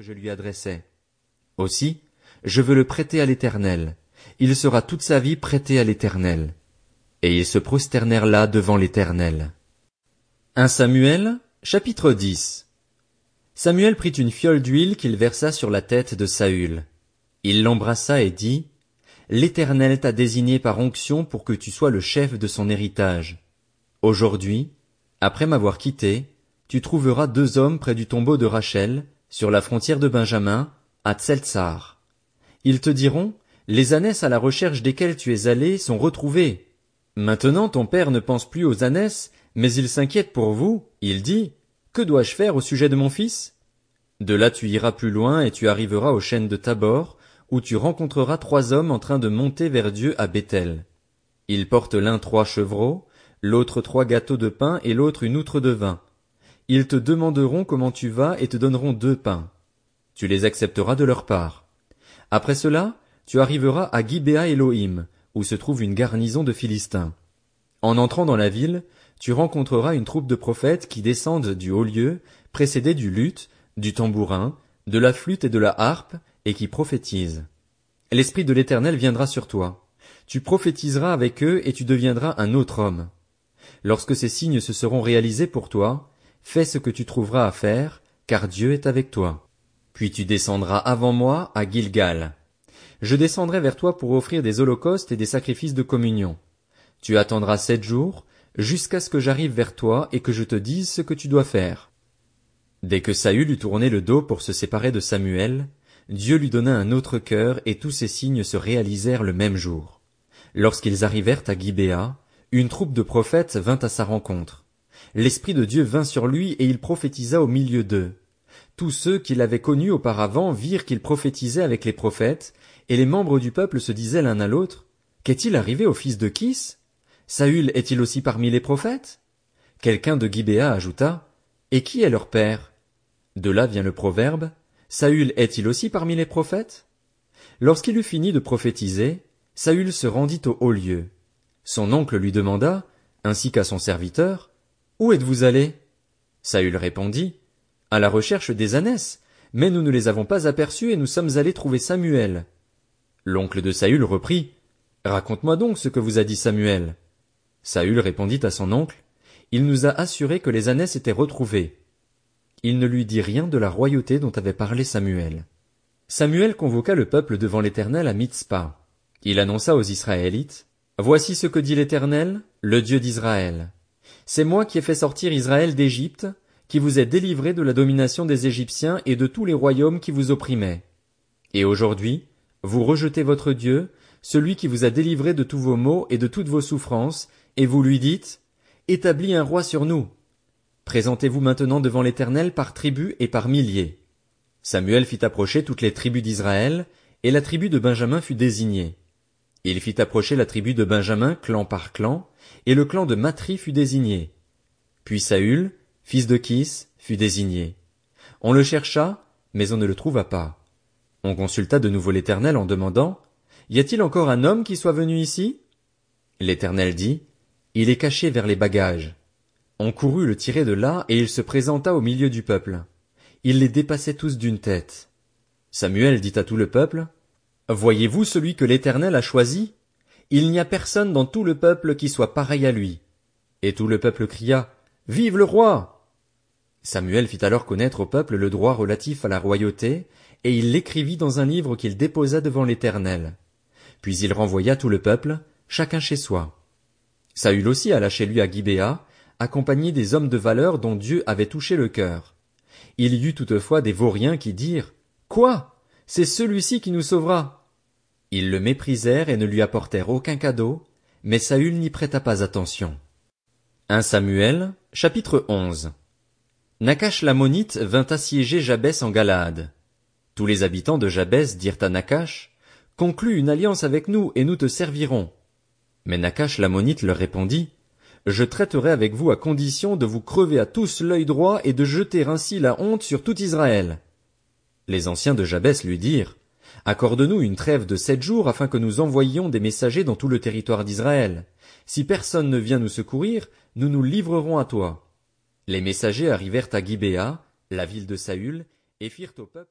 je lui adressais. Aussi, je veux le prêter à l'Éternel. Il sera toute sa vie prêté à l'Éternel. Et ils se prosternèrent là devant l'Éternel. 1 Samuel, chapitre 10 Samuel prit une fiole d'huile qu'il versa sur la tête de Saül. Il l'embrassa et dit, L'Éternel t'a désigné par onction pour que tu sois le chef de son héritage. Aujourd'hui, après m'avoir quitté, tu trouveras deux hommes près du tombeau de Rachel, sur la frontière de Benjamin, à Tseltsar. Ils te diront, les ânesses à la recherche desquelles tu es allé sont retrouvées. Maintenant ton père ne pense plus aux ânesses, mais il s'inquiète pour vous, il dit, que dois-je faire au sujet de mon fils? De là tu iras plus loin et tu arriveras aux chênes de Tabor, où tu rencontreras trois hommes en train de monter vers Dieu à Bethel. Ils portent l'un trois chevreaux, l'autre trois gâteaux de pain et l'autre une outre de vin. Ils te demanderont comment tu vas et te donneront deux pains. Tu les accepteras de leur part. Après cela, tu arriveras à Gibea Elohim, où se trouve une garnison de Philistins. En entrant dans la ville, tu rencontreras une troupe de prophètes qui descendent du haut lieu, précédés du luth, du tambourin, de la flûte et de la harpe, et qui prophétisent. L'Esprit de l'Éternel viendra sur toi. Tu prophétiseras avec eux et tu deviendras un autre homme. Lorsque ces signes se seront réalisés pour toi, fais ce que tu trouveras à faire, car Dieu est avec toi. Puis tu descendras avant moi à Gilgal. Je descendrai vers toi pour offrir des holocaustes et des sacrifices de communion. Tu attendras sept jours, jusqu'à ce que j'arrive vers toi et que je te dise ce que tu dois faire. Dès que Saül eut tourné le dos pour se séparer de Samuel, Dieu lui donna un autre cœur et tous ces signes se réalisèrent le même jour. Lorsqu'ils arrivèrent à Gibéa, une troupe de prophètes vint à sa rencontre. L'Esprit de Dieu vint sur lui et il prophétisa au milieu d'eux. Tous ceux qui l'avaient connu auparavant virent qu'il prophétisait avec les prophètes, et les membres du peuple se disaient l'un à l'autre, Qu'est-il arrivé au fils de Kis? Saül est-il aussi parmi les prophètes? Quelqu'un de Gibéa ajouta, Et qui est leur père? De là vient le proverbe, Saül est-il aussi parmi les prophètes? Lorsqu'il eut fini de prophétiser, Saül se rendit au haut lieu. Son oncle lui demanda, ainsi qu'à son serviteur, Où êtes-vous allé? Saül répondit, À la recherche des ânesses, mais nous ne les avons pas aperçus et nous sommes allés trouver Samuel. L'oncle de Saül reprit, Raconte-moi donc ce que vous a dit Samuel. Saül répondit à son oncle, Il nous a assuré que les ânesses étaient retrouvées. Il ne lui dit rien de la royauté dont avait parlé Samuel. Samuel convoqua le peuple devant l'Éternel à Mitzpah. Il annonça aux Israélites, Voici ce que dit l'Éternel, le Dieu d'Israël. C'est moi qui ai fait sortir Israël d'Égypte, qui vous ai délivré de la domination des Égyptiens et de tous les royaumes qui vous opprimaient. Et aujourd'hui, vous rejetez votre Dieu, celui qui vous a délivré de tous vos maux et de toutes vos souffrances, et vous lui dites, Établis un roi sur nous. Présentez-vous maintenant devant l'Éternel par tribus et par milliers. Samuel fit approcher toutes les tribus d'Israël, et la tribu de Benjamin fut désignée. Il fit approcher la tribu de Benjamin clan par clan, et le clan de Matri fut désigné. Puis Saül, fils de Kis, fut désigné. On le chercha, mais on ne le trouva pas. On consulta de nouveau l'Éternel en demandant, Y a-t-il encore un homme qui soit venu ici? L'Éternel dit, Il est caché vers les bagages. On courut le tirer de là, et il se présenta au milieu du peuple. Il les dépassait tous d'une tête. Samuel dit à tout le peuple, Voyez-vous celui que l'Éternel a choisi? Il n'y a personne dans tout le peuple qui soit pareil à lui. Et tout le peuple cria, Vive le roi! Samuel fit alors connaître au peuple le droit relatif à la royauté, et il l'écrivit dans un livre qu'il déposa devant l'Éternel. Puis il renvoya tout le peuple, chacun chez soi. Saül aussi alla chez lui à Gibéa, accompagné des hommes de valeur dont Dieu avait touché le cœur. Il y eut toutefois des vauriens qui dirent, Quoi? C'est celui-ci qui nous sauvera. Ils le méprisèrent et ne lui apportèrent aucun cadeau, mais Saül n'y prêta pas attention. 1 Samuel, chapitre 11 Nakash l'ammonite vint assiéger Jabès en Galaad. Tous les habitants de Jabès dirent à Nakash, Conclus une alliance avec nous et nous te servirons. Mais Nakash l'ammonite leur répondit, Je traiterai avec vous à condition de vous crever à tous l'œil droit et de jeter ainsi la honte sur tout Israël. Les anciens de Jabès lui dirent, Accorde-nous une trêve de sept jours afin que nous envoyions des messagers dans tout le territoire d'Israël. Si personne ne vient nous secourir, nous nous livrerons à toi. Les messagers arrivèrent à Gibéa, la ville de Saül, et firent au peuple